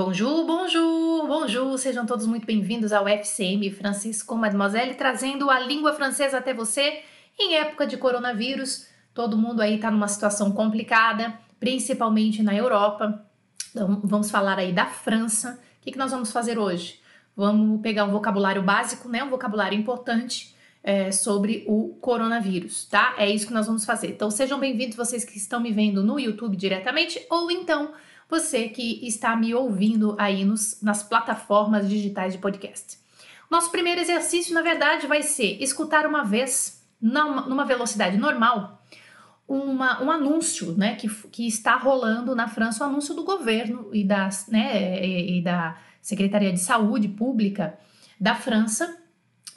Bonjour, bonjour, bonjour, sejam todos muito bem-vindos ao FCM Francisco Mademoiselle, trazendo a língua francesa até você em época de coronavírus. Todo mundo aí tá numa situação complicada, principalmente na Europa. Então, vamos falar aí da França. O que, que nós vamos fazer hoje? Vamos pegar um vocabulário básico, né? Um vocabulário importante é, sobre o coronavírus, tá? É isso que nós vamos fazer. Então, sejam bem-vindos vocês que estão me vendo no YouTube diretamente ou então você que está me ouvindo aí nos, nas plataformas digitais de podcast. Nosso primeiro exercício, na verdade, vai ser escutar uma vez, numa, velocidade normal, uma, um anúncio né, que, que está rolando na França, o um anúncio do governo e, das, né, e, e da Secretaria de Saúde Pública da França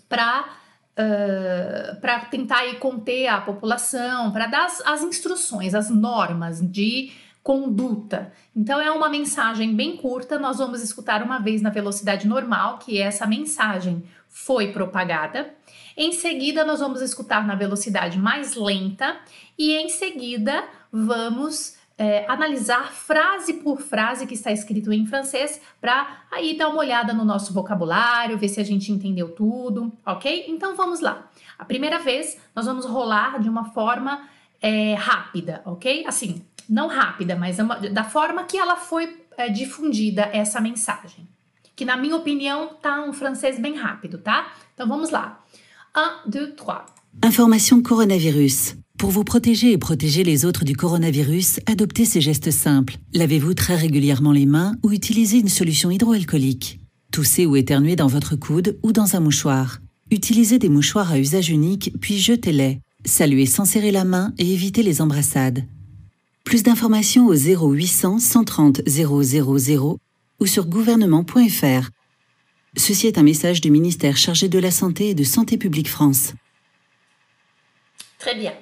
para uh, para tentar aí, conter a população, para dar as, as instruções, as normas de conduta. Então é uma mensagem bem curta, nós vamos escutar uma vez na velocidade normal, que essa mensagem foi propagada. Em seguida, nós vamos escutar na velocidade mais lenta e em seguida vamos é, analisar frase por frase que está escrito em francês para aí dar uma olhada no nosso vocabulário, ver se a gente entendeu tudo, ok? Então vamos lá. A primeira vez nós vamos rolar de uma forma é, rápida, ok? Assim, não rápida, mas é uma, da forma que ela foi é, difundida essa mensagem. Que, na minha opinião, tá um francês bem rápido, tá? Então vamos lá. Un, deux, trois. Information coronavirus. Pour vous protéger et protéger les autres du coronavirus, adoptez ces gestes simples. Lavez-vous très régulièrement les mains ou utilisez une solution hydroalcoolique. Toussez ou éternuez dans votre coude ou dans un mouchoir. Utilisez des mouchoirs à usage unique, puis jetez-les. Saluez sans serrer la main et évitez les embrassades. Plus d'informations au 0800 130 000 ou sur gouvernement.fr. Ceci est un message du ministère chargé de la Santé et de Santé publique France. Très bien.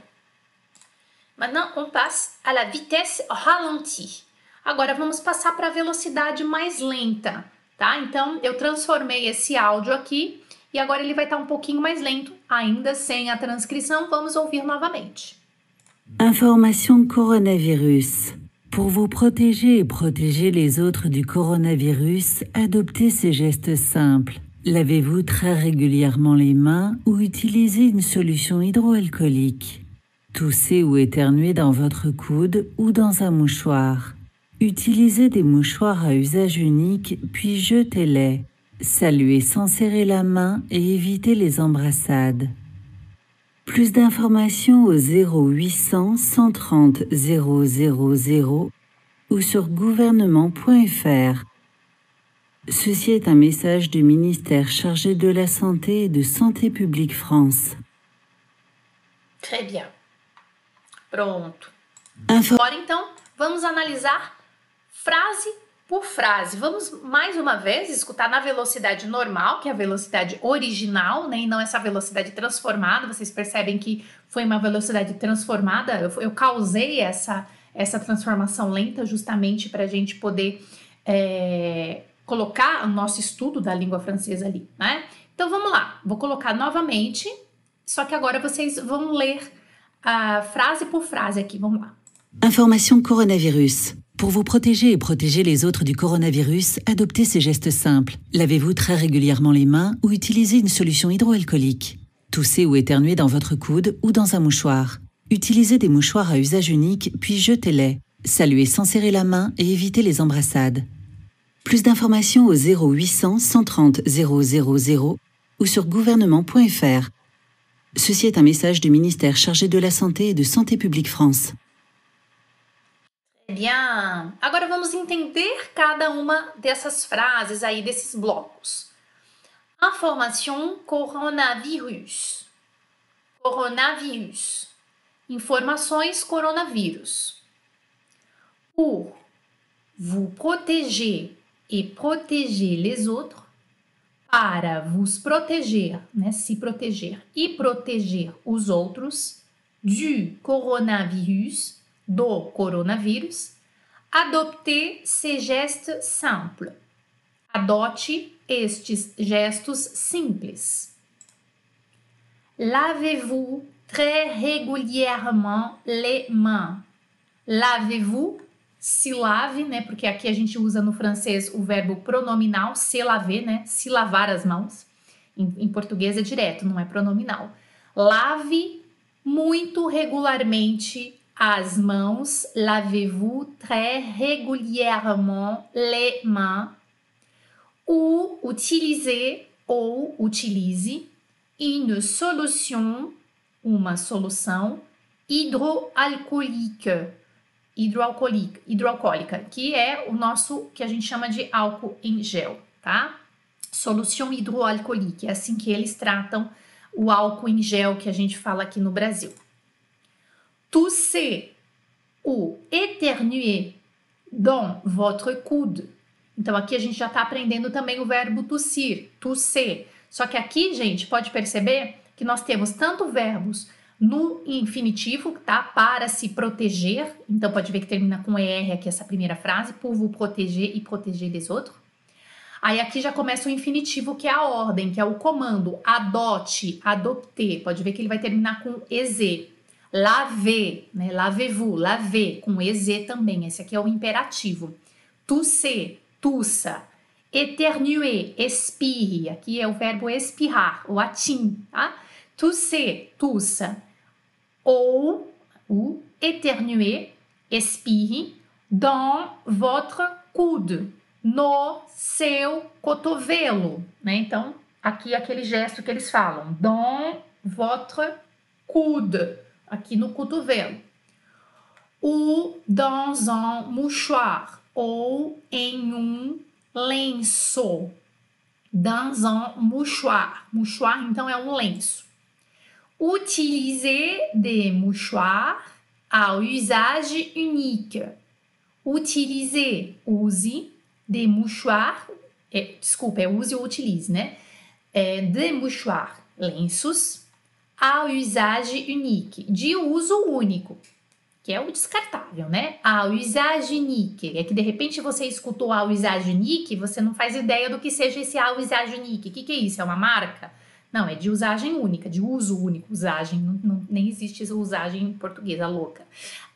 Maintenant, on passe à la vitesse ralentie. Agora vamos passar para a velocidade mais lenta, tá? Então, eu transformei esse áudio aqui e agora ele vai estar um pouquinho mais lento, ainda sem a transcrição. Vamos ouvir novamente. Information coronavirus. Pour vous protéger et protéger les autres du coronavirus, adoptez ces gestes simples. Lavez-vous très régulièrement les mains ou utilisez une solution hydroalcoolique. Toussez ou éternuez dans votre coude ou dans un mouchoir. Utilisez des mouchoirs à usage unique puis jetez-les. Saluez sans serrer la main et évitez les embrassades. Plus d'informations au 0800 130 000 ou sur gouvernement.fr. Ceci est un message du ministère chargé de la Santé et de Santé publique France. Très bien. Pronto. Info Agora então, vamos analisar frase por frase. Vamos mais uma vez escutar na velocidade normal, que é a velocidade original, né? E não essa velocidade transformada. Vocês percebem que foi uma velocidade transformada. Eu, eu causei essa, essa transformação lenta justamente para a gente poder é, colocar o nosso estudo da língua francesa ali, né? Então vamos lá, vou colocar novamente, só que agora vocês vão ler a frase por frase aqui. Vamos lá. Information coronavirus. Pour vous protéger et protéger les autres du coronavirus, adoptez ces gestes simples. Lavez-vous très régulièrement les mains ou utilisez une solution hydroalcoolique. Toussez ou éternuez dans votre coude ou dans un mouchoir. Utilisez des mouchoirs à usage unique, puis jetez-les. Saluez sans serrer la main et évitez les embrassades. Plus d'informations au 0800 130 000 ou sur gouvernement.fr. Ceci est un message du ministère chargé de la Santé et de Santé publique France. Agora vamos entender cada uma dessas frases aí, desses blocos. Information coronavirus. Coronavirus. Informações coronavírus. Pour vous protéger et protéger les autres. Para vos proteger, né, se proteger e proteger os outros du coronavirus do coronavírus, adopter ces gestes simples. Adote estes gestos simples. Lavez-vous très régulièrement les mains. Lavez-vous se lave, né? Porque aqui a gente usa no francês o verbo pronominal se laver, né? Se lavar as mãos. Em, em português é direto, não é pronominal. Lave muito regularmente as mãos. Lavez-vous très régulièrement les mains. Ou utiliser ou utilize une solution, uma solução hidroalcoólica, hidroalcoólica, hidroalcoólica, que é o nosso que a gente chama de álcool em gel, tá? Solução hidroalcoólica, é assim que eles tratam o álcool em gel que a gente fala aqui no Brasil. Tousser ou éternuer dans votre coude. Então aqui a gente já está aprendendo também o verbo tossir, tousser. Só que aqui, gente, pode perceber que nós temos tanto verbos no infinitivo, tá? Para se proteger. Então pode ver que termina com ER aqui essa primeira frase, pour vous protéger e protéger des autres. Aí aqui já começa o infinitivo, que é a ordem, que é o comando. Adote, adopter. Pode ver que ele vai terminar com EZ. Laver, né? Lavez-vous, laver, com EZ também. Esse aqui é o imperativo. Tousser, tussa. Éternuer, espirre. Aqui é o verbo espirrar, o atim, tá? Tousser, tussa. Ou, ou éternuer, espirre, dans votre coude no seu cotovelo, né? Então, aqui é aquele gesto que eles falam, dans votre coude, aqui no cotovelo. Ou dans un mouchoir, ou em um lenço. Dans un mouchoir. Mouchoir, então, é um lenço. Utiliser des mouchoirs à usage unique. Utiliser, use de mouchoir, é, desculpa, é use ou utilize, né? É, de mouchoir, lenços, a usage unique, de uso único, que é o descartável, né? A usage unique, é que de repente você escutou a usage unique, você não faz ideia do que seja esse a usage unique. O que, que é isso? É uma marca? Não, é de usagem única, de uso único. Usagem, não, não, nem existe essa usagem portuguesa louca.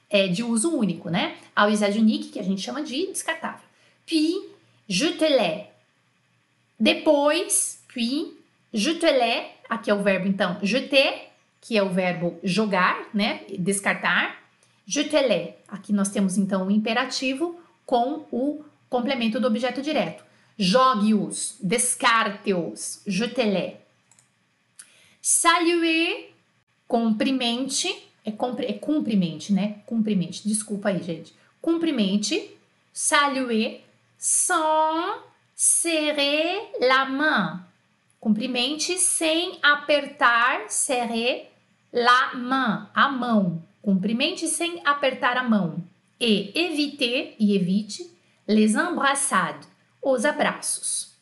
É de uso único, né? A usage unique, que a gente chama de descartável. Puis, je te l'ai. Depois, puis, je te l'ai. Aqui é o verbo, então, jeter, que é o verbo jogar, né? Descartar. Je te l'ai. Aqui nós temos, então, o imperativo com o complemento do objeto direto. Jogue-os, descarte-os, je te l'ai. Saluer, cumprimente, é, cumpri, é cumprimente, né? Cumprimente, desculpa aí, gente. Cumprimente, saluer, sans serrer la main. Cumprimente sem apertar, serrer la main, a mão. Cumprimente sem apertar a mão. E éviter, e evite, les embrassades, os abraços.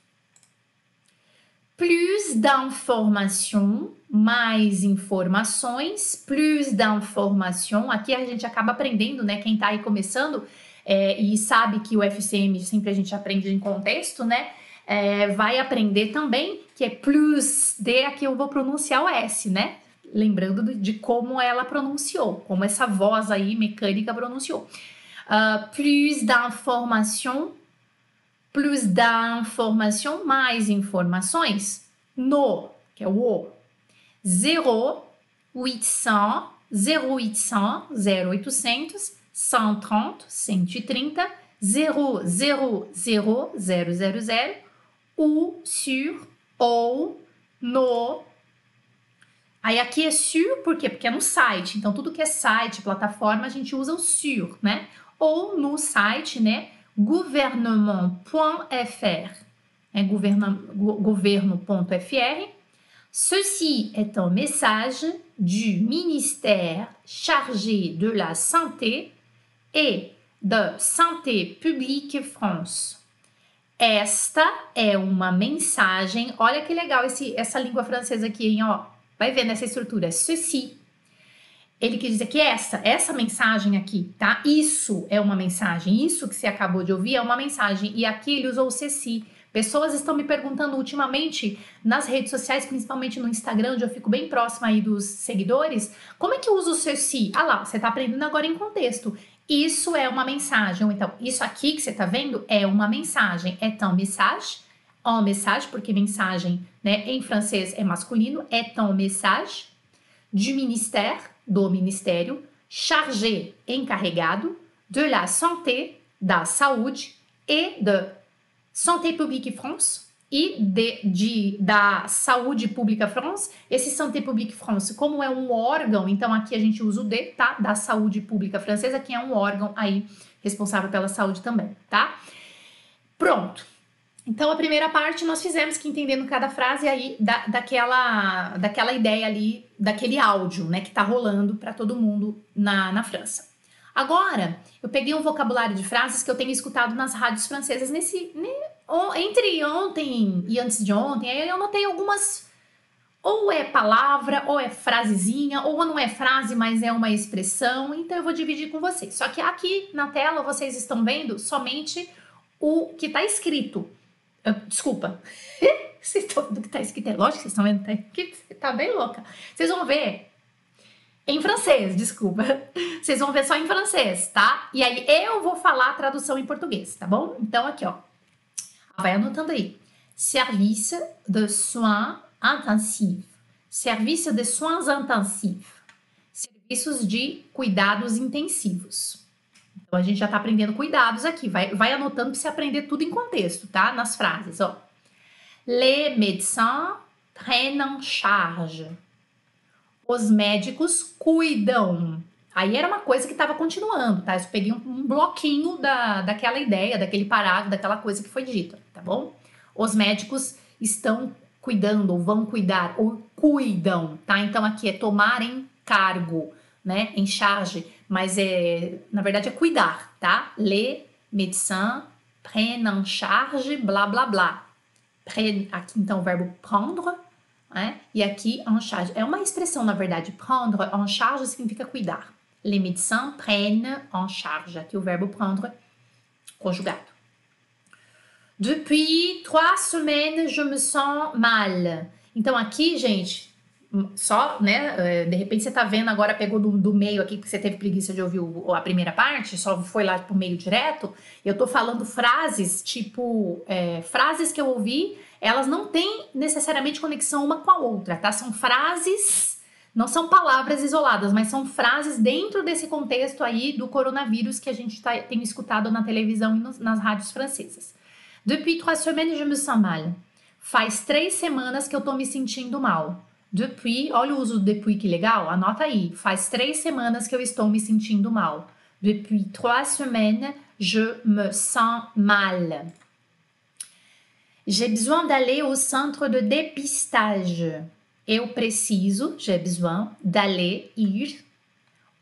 Plus d'information, mais informações, plus d'information. Aqui a gente acaba aprendendo, né? Quem tá aí começando, é, e sabe que o FCM sempre a gente aprende em contexto, né? É, vai aprender também que é plus de, aqui eu vou pronunciar o S, né? Lembrando de como ela pronunciou, como essa voz aí mecânica pronunciou. Uh, plus d'information, plus d'information, mais informações, no, que é o O, 0800, 0800, 0800, 130, 130, 000, 000, ou sur, ou, no. Aí aqui é sur, por quê? Porque é no site. Então, tudo que é site, plataforma, a gente usa o sur, né? Ou no site, né? gouvernement.fr. É governo.fr. Ceci est un message du ministère chargé de la santé e de Santé Publique France. Esta é uma mensagem. Olha que legal esse, essa língua francesa aqui, hein? Ó, vai ver nessa estrutura. Ceci. Ele quer dizer que essa, essa mensagem aqui, tá? Isso é uma mensagem. Isso que você acabou de ouvir é uma mensagem. E aqui ele usou o ceci. Pessoas estão me perguntando ultimamente nas redes sociais, principalmente no Instagram, onde eu fico bem próxima aí dos seguidores, como é que usa o ceci? Ah lá, você está aprendendo agora em contexto. Isso é uma mensagem. Ou então, isso aqui que você está vendo é uma mensagem. É tão message, en message, porque mensagem né, em francês é masculino. É tão message. Du ministère, do ministério. Chargé, encarregado. De la santé, da saúde. E de Santé Publique France, e de, de, da Saúde Pública France. Esse Santé Publique France, como é um órgão, então aqui a gente usa o D, tá? Da Saúde Pública Francesa, que é um órgão aí responsável pela saúde também, tá? Pronto. Então a primeira parte nós fizemos que entendendo cada frase aí da, daquela, daquela ideia ali, daquele áudio, né, que tá rolando para todo mundo na, na França. Agora, eu peguei um vocabulário de frases que eu tenho escutado nas rádios francesas nesse, entre ontem e antes de ontem, eu notei algumas ou é palavra, ou é frasezinha, ou não é frase, mas é uma expressão. Então eu vou dividir com vocês. Só que aqui na tela vocês estão vendo somente o que está escrito. Uh, desculpa. vocês estão vendo o que está escrito? É lógico que vocês estão vendo. Tá, tá bem louca. Vocês vão ver em francês, desculpa. Vocês vão ver só em francês, tá? E aí eu vou falar a tradução em português, tá bom? Então aqui, ó. Vai anotando aí. Service de soins intensifs. Serviço de soins intensifs. Serviços de cuidados intensivos. Então a gente já tá aprendendo cuidados aqui. Vai, vai anotando para você aprender tudo em contexto, tá? Nas frases, ó. Les médecins prennent en charge. Os médicos cuidam. Aí era uma coisa que estava continuando, tá? Eu peguei um, um, bloquinho da, daquela ideia, daquele parágrafo, daquela coisa que foi dita, tá bom? Os médicos estão cuidando, ou vão cuidar, ou cuidam, tá? Então aqui é tomar em cargo, né? Em charge, mas é, na verdade é cuidar, tá? Les médecins prennent en charge, blá blá blá. Prennent, aqui então o verbo prendre, né? E aqui en charge. É uma expressão, na verdade, prendre en charge significa cuidar. Les médecins prennent en charge. Aqui o verbo prendre conjugado. Depuis trois semaines, je me sens mal. Então aqui, gente, só, né? Eh, de repente você tá vendo agora, pegou do, do meio aqui, porque você teve preguiça de ouvir o, a primeira parte, só foi lá pro meio direto. Eu tô falando frases, tipo, é, frases que eu ouvi, elas não têm necessariamente conexão uma com a outra, tá? São frases não são palavras isoladas, mas são frases dentro desse contexto aí do coronavírus que a gente tá, tem escutado na televisão e nos, nas rádios francesas. Depuis trois semaines, je me sens mal. Faz três semanas que eu tô me sentindo mal. Depuis, olha o uso do depuis que legal, anota aí. Faz três semanas que eu estou me sentindo mal. Depuis trois semaines, je me sens mal. J'ai besoin d'aller au centre de dépistage eu preciso, j'ai besoin d'aller, ir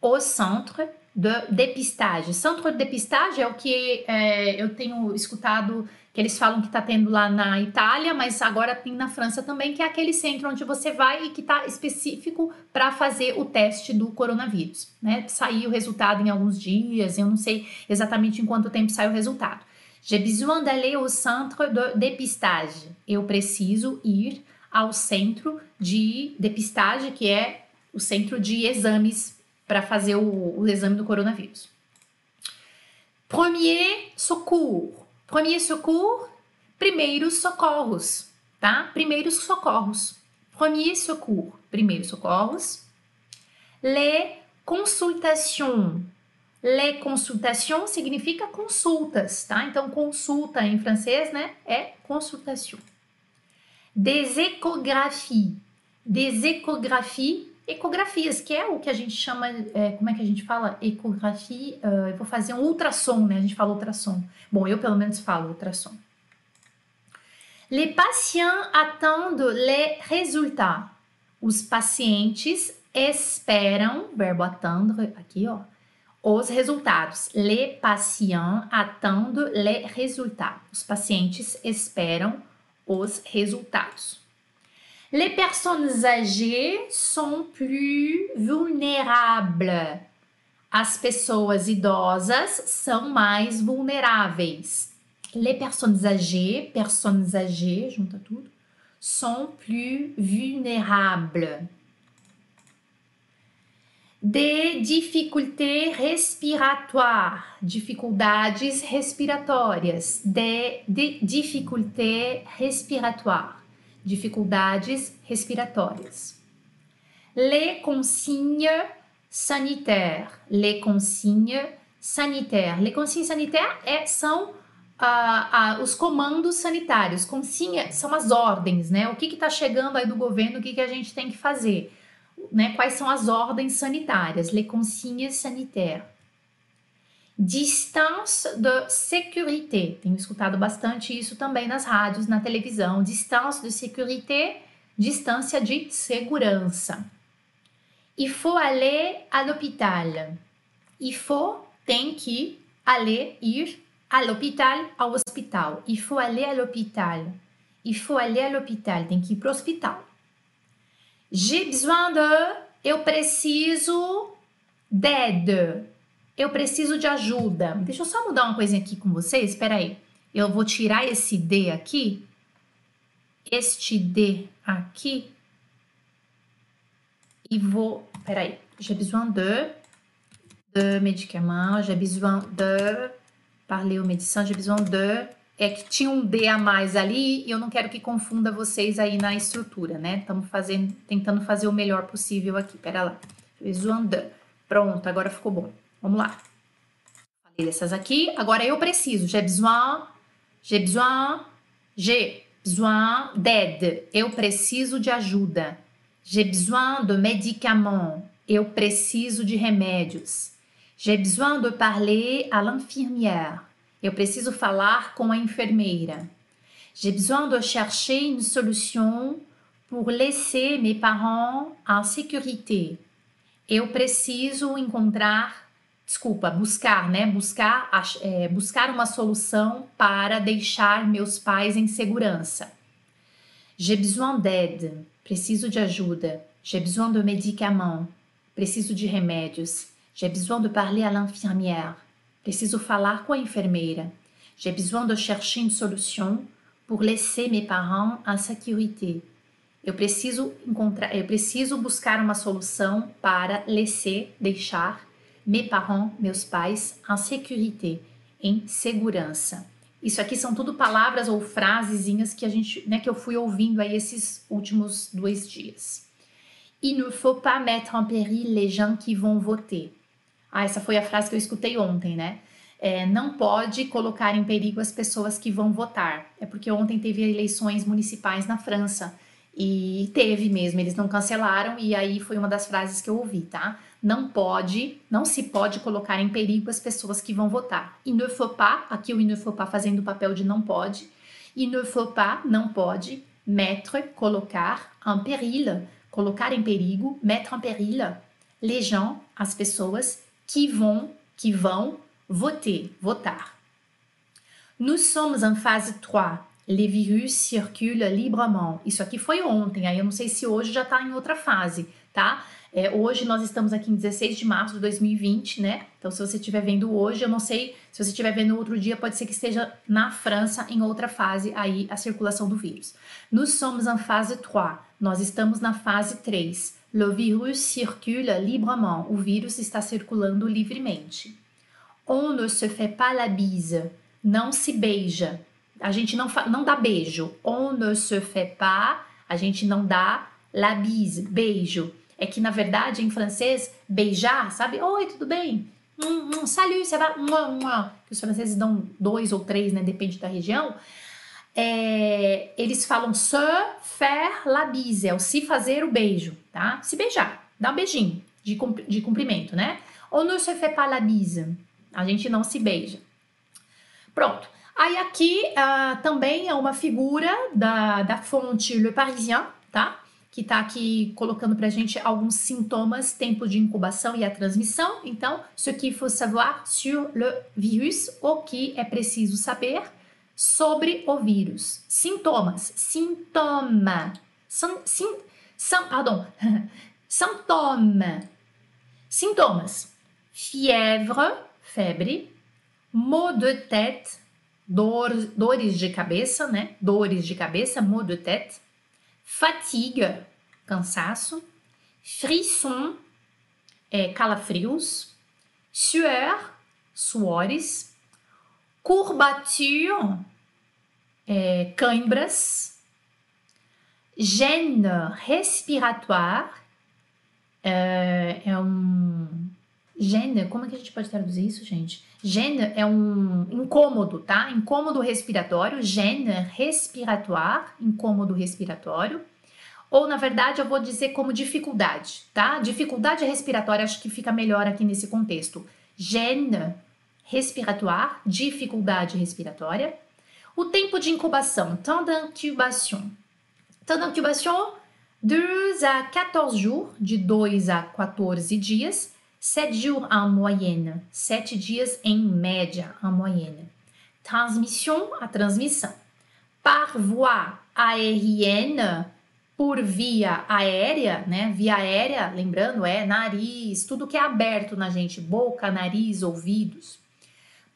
au centre de dépistage. Centro de dépistage é o que é, eu tenho escutado que eles falam que está tendo lá na Itália, mas agora tem na França também, que é aquele centro onde você vai e que está específico para fazer o teste do coronavírus. Né? Saiu o resultado em alguns dias, eu não sei exatamente em quanto tempo sai o resultado. J'ai besoin d'aller au centre de dépistage. Eu preciso ir ao centro de depistagem, que é o centro de exames para fazer o, o, exame do coronavírus. Premier secours. Premier primeiros socorros, tá? Primeiros socorros. Premier secours, primeiros socorros. Les consultations. Les consultations significa consultas, tá? Então, consulta em francês, né? É consultation des ecographies. Des ecographies, ecografias, que é o que a gente chama, é, como é que a gente fala? Ecografia, uh, eu vou fazer um ultrassom, né? A gente fala ultrassom. Bom, eu pelo menos falo ultrassom. Les patients attendent les résultats. Os pacientes esperam, verbo attendre, aqui ó, os resultados. Les patients attendent les résultats. Os pacientes esperam os resultados. Les personnes âgées sont plus vulnérables. As pessoas idosas são mais vulneráveis. Les personnes âgées, personnes âgées, junta tudo, sont plus vulnérables. Des difficultés respiratoires, dificuldades respiratórias. Des, des difficultés respiratoires, dificuldades respiratórias. Les consignes sanitaires, les consignes sanitaires. Les consignes sanitaires é, são ah, ah, os comandos sanitários. Consigna são as ordens, né? O que está chegando aí do governo, o que, que a gente tem que fazer né, quais são as ordens sanitárias, les consignes sanitaires. Distance de sécurité, tenho escutado bastante isso também nas rádios, na televisão. Distance de sécurité, distância de segurança. Il faut aller à l'hôpital. Il faut, tem que, aller, ir, à l'hôpital, ao hospital. Il faut aller à l'hôpital. Il faut aller à l'hôpital, tem que ir para o hospital. J'ai besoin de. Eu preciso d'aide. Eu preciso de ajuda. Deixa eu só mudar uma coisinha aqui com vocês. Espera aí. Eu vou tirar esse D aqui. Este D aqui. E vou. Espera aí. J'ai besoin de. De médicaments. J'ai besoin de. Parler au médecin. J'ai besoin de é que tinha um D a mais ali e eu não quero que confunda vocês aí na estrutura, né? Estamos fazendo, tentando fazer o melhor possível aqui. Pera lá. Besoin Pronto, agora ficou bom. Vamos lá. Falei dessas aqui. Agora eu preciso. J'ai besoin. J'ai besoin. J'ai besoin d'aide. Eu preciso de ajuda. J'ai besoin de médicaments. Eu preciso de remédios. J'ai besoin de parler à l'infirmière. Eu preciso falar com a enfermeira. J'ai besoin de chercher une solution pour laisser mes parents en sécurité. Eu preciso encontrar, desculpa, buscar, né? Buscar, é, buscar uma solução para deixar meus pais em segurança. J'ai besoin d'aide. Preciso de ajuda. J'ai besoin de médicaments. Preciso de remédios. J'ai besoin de parler à l'infirmière. Preciso falar com a enfermeira. J'ai besoin de chercher une solution pour laisser mes parents en sécurité. Eu preciso encontrar, eu preciso buscar uma solução para laisser, deixar mes parents, meus pais, en sécurité, em segurança. Isso aqui são tudo palavras ou frasezinhas que a gente, né, que eu fui ouvindo aí esses últimos dois dias. Il ne faut pas mettre en péril les gens qui vont voter. Ah, essa foi a frase que eu escutei ontem, né? É, não pode colocar em perigo as pessoas que vão votar. É porque ontem teve eleições municipais na França e teve mesmo, eles não cancelaram e aí foi uma das frases que eu ouvi, tá? Não pode, não se pode colocar em perigo as pessoas que vão votar. Il ne faut pas, aqui o ne faut pas fazendo o papel de não pode. Il ne faut pas, não pode, mettre, colocar, en péril, colocar em perigo, mettre en péril, les gens, as pessoas que vão, que vão voter, votar. Nous sommes en phase 3. Les virus circulent librement. Isso aqui foi ontem, aí eu não sei se hoje já está em outra fase, tá? É, hoje nós estamos aqui em 16 de março de 2020, né? Então, se você estiver vendo hoje, eu não sei, se você estiver vendo outro dia, pode ser que esteja na França em outra fase aí a circulação do vírus. Nous sommes en phase 3. Nós estamos na fase 3. Le virus circule librement. O vírus está circulando livremente. On ne se fait pas la bise. Não se beija. A gente não, não dá beijo. On ne se fait pas. A gente não dá la bise, beijo. É que, na verdade, em francês, beijar, sabe? Oi, tudo bem? Hum, hum, salut, ça va? Os franceses dão dois ou três, né? Depende da região é, eles falam se faire la bise, é o se fazer o beijo, tá? Se beijar, dá um beijinho de, de cumprimento, né? Ou ne se fait pas la bise, a gente não se beija. Pronto. Aí aqui uh, também é uma figura da, da fonte Le Parisien, tá? Que tá aqui colocando pra gente alguns sintomas, tempo de incubação e a transmissão. Então, ce qu'il faut savoir sur le virus, o que é preciso saber sobre o vírus. Sintomas. Sintoma. Sim, sim, sim, pardon. Sintoma. Sintomas. Fièvre, febre. Maux de tête, dor, dores de cabeça, né? Dores de cabeça, maux de tête. Fatigue, cansaço. Frisson, é calafrios, sueur, suores, courbature, é, cãibras, gêne respiratoire, é, é um. Gênero, como é que a gente pode traduzir isso, gente? Gênero é um incômodo, tá? Incômodo respiratório, gênero respiratoire, incômodo respiratório. Ou, na verdade, eu vou dizer como dificuldade, tá? Dificuldade respiratória, acho que fica melhor aqui nesse contexto. Gênero respiratoire, dificuldade respiratória. O tempo de incubação, temps d'incubation. Temps d'incubation, 2 a 14 jours, de 2 a 14 dias, 7 jours en moyenne, 7 dias em média, en moyenne. Transmission, a transmissão. Par voie aérienne, por via aérea, né? Via aérea, lembrando, é nariz, tudo que é aberto na gente, boca, nariz, ouvidos.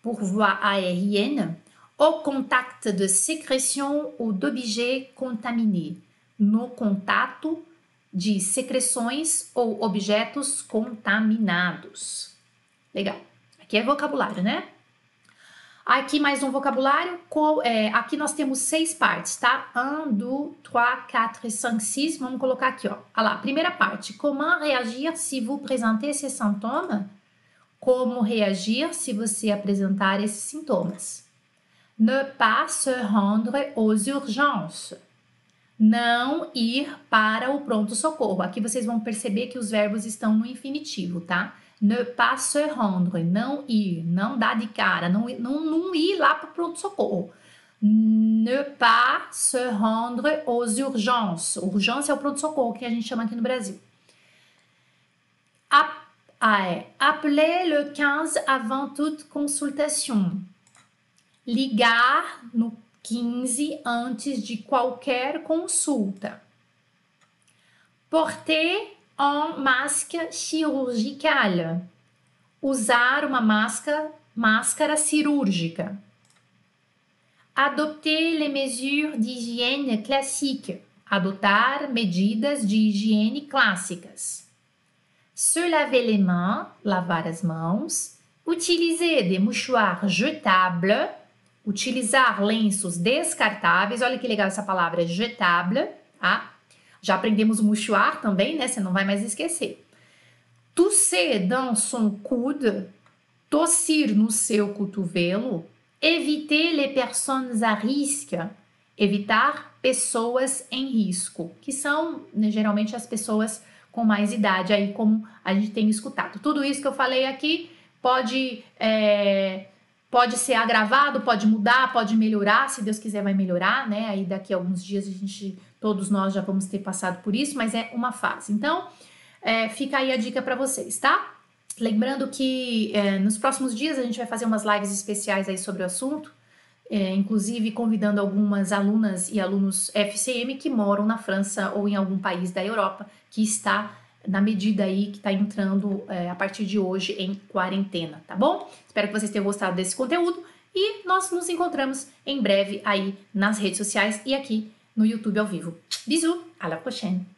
Por voie aérienne, au contact de sécrétion ou d'objets contaminés no contato de secreções ou objetos contaminados. Legal. Aqui é vocabulário, né? Aqui mais um vocabulário. É, aqui nós temos seis partes, tá? Um, dois, três, quatro, cinco, seis. Vamos colocar aqui, ó. Olha lá, primeira parte. Comment reagir se vous présenter ces symptômes? Como reagir se você apresentar esses sintomas? Ne pas se rendre aux urgences não ir para o pronto-socorro. Aqui vocês vão perceber que os verbos estão no infinitivo, tá? Ne pas se rendre, não ir, não dar de cara, não, não, não ir lá para o pronto-socorro. Ne pas se rendre aux urgences. Urgência é o pronto-socorro que a gente chama aqui no Brasil. ah, é. Appeler le 15 avant toute consultation. Ligar no 15 antes de qualquer consulta. Porter un masque chirurgical. Usar uma máscara, máscara cirúrgica. Adopter les mesures d'hygiène classiques. Adotar medidas de higiene clássicas. Se laver les mains, lavar as mãos. Utiliser des mouchoirs jetables utilizar lenços descartáveis. Olha que legal essa palavra, jetable, tá? Já aprendemos mouchoir também, né? Você não vai mais esquecer. Tousser dans son coude, tossir no seu cotovelo. Éviter les personnes à risque, evitar pessoas em risco, que são né, geralmente as pessoas com mais idade, aí como a gente tem escutado. Tudo isso que eu falei aqui pode é, Pode ser agravado, pode mudar, pode melhorar, se Deus quiser vai melhorar, né? Aí daqui a alguns dias a gente, todos nós já vamos ter passado por isso, mas é uma fase. Então, é, fica aí a dica para vocês, tá? Lembrando que é, nos próximos dias a gente vai fazer umas lives especiais aí sobre o assunto, é, inclusive convidando algumas alunas e alunos FCM que moram na França ou em algum país da Europa que está na medida aí que está entrando é, a partir de hoje em quarentena, tá bom? Espero que vocês tenham gostado desse conteúdo e nós nos encontramos em breve aí nas redes sociais e aqui no YouTube ao vivo. Bisous, à la prochaine!